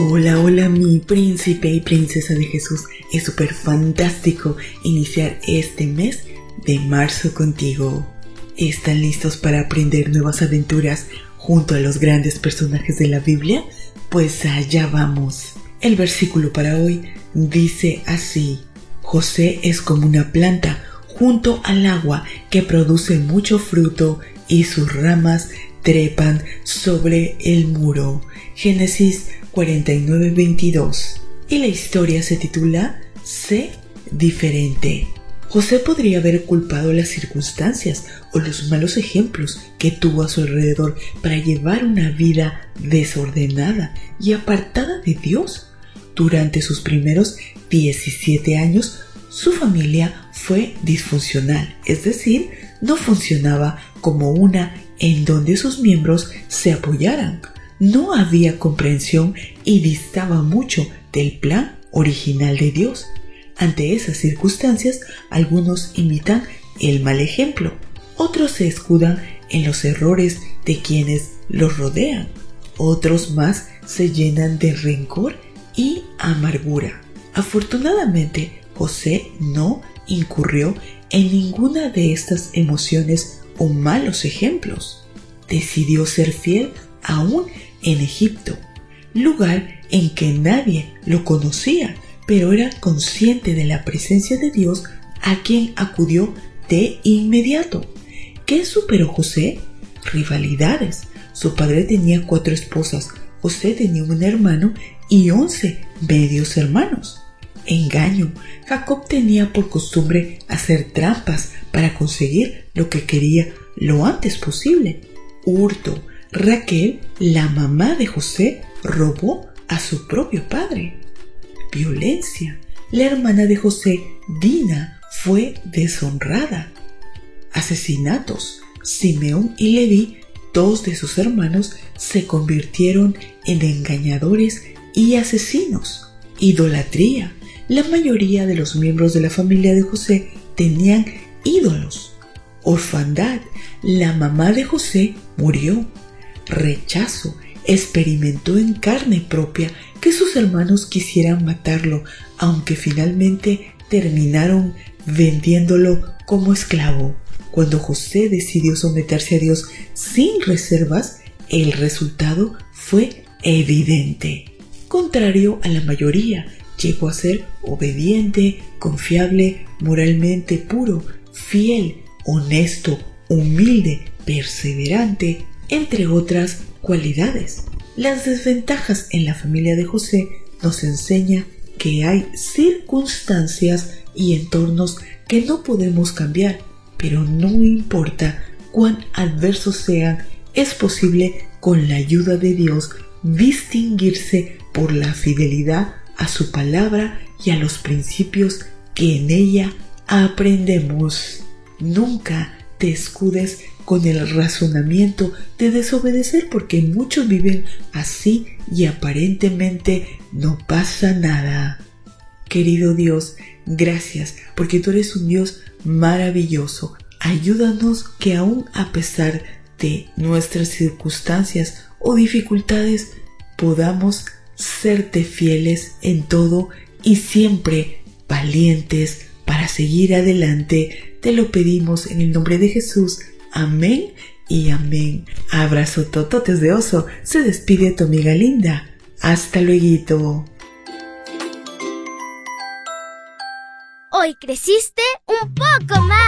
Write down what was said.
Hola, hola mi príncipe y princesa de Jesús. Es súper fantástico iniciar este mes de marzo contigo. ¿Están listos para aprender nuevas aventuras junto a los grandes personajes de la Biblia? Pues allá vamos. El versículo para hoy dice así. José es como una planta junto al agua que produce mucho fruto y sus ramas trepan sobre el muro. Génesis 49:22. Y la historia se titula Sé diferente. José podría haber culpado las circunstancias o los malos ejemplos que tuvo a su alrededor para llevar una vida desordenada y apartada de Dios. Durante sus primeros 17 años, su familia fue disfuncional, es decir, no funcionaba como una en donde sus miembros se apoyaran. No había comprensión y distaba mucho del plan original de Dios. Ante esas circunstancias, algunos imitan el mal ejemplo, otros se escudan en los errores de quienes los rodean, otros más se llenan de rencor y amargura. Afortunadamente, José no incurrió en ninguna de estas emociones o malos ejemplos. Decidió ser fiel aún en Egipto, lugar en que nadie lo conocía pero era consciente de la presencia de Dios a quien acudió de inmediato. ¿Qué superó José? Rivalidades. Su padre tenía cuatro esposas, José tenía un hermano y once medios hermanos. Engaño. Jacob tenía por costumbre hacer trampas para conseguir lo que quería lo antes posible. Hurto. Raquel, la mamá de José, robó a su propio padre violencia. La hermana de José, Dina, fue deshonrada. Asesinatos. Simeón y Leví, dos de sus hermanos, se convirtieron en engañadores y asesinos. Idolatría. La mayoría de los miembros de la familia de José tenían ídolos. Orfandad. La mamá de José murió. Rechazo experimentó en carne propia que sus hermanos quisieran matarlo, aunque finalmente terminaron vendiéndolo como esclavo. Cuando José decidió someterse a Dios sin reservas, el resultado fue evidente. Contrario a la mayoría, llegó a ser obediente, confiable, moralmente puro, fiel, honesto, humilde, perseverante, entre otras cualidades. Las desventajas en la familia de José nos enseña que hay circunstancias y entornos que no podemos cambiar, pero no importa cuán adversos sean, es posible con la ayuda de Dios distinguirse por la fidelidad a su palabra y a los principios que en ella aprendemos. Nunca te escudes con el razonamiento de desobedecer porque muchos viven así y aparentemente no pasa nada. Querido Dios, gracias porque tú eres un Dios maravilloso. Ayúdanos que aún a pesar de nuestras circunstancias o dificultades podamos serte fieles en todo y siempre valientes para seguir adelante. Te lo pedimos en el nombre de Jesús. Amén y amén. Abrazo tototes de oso. Se despide tu amiga linda. Hasta luego. Hoy creciste un poco más.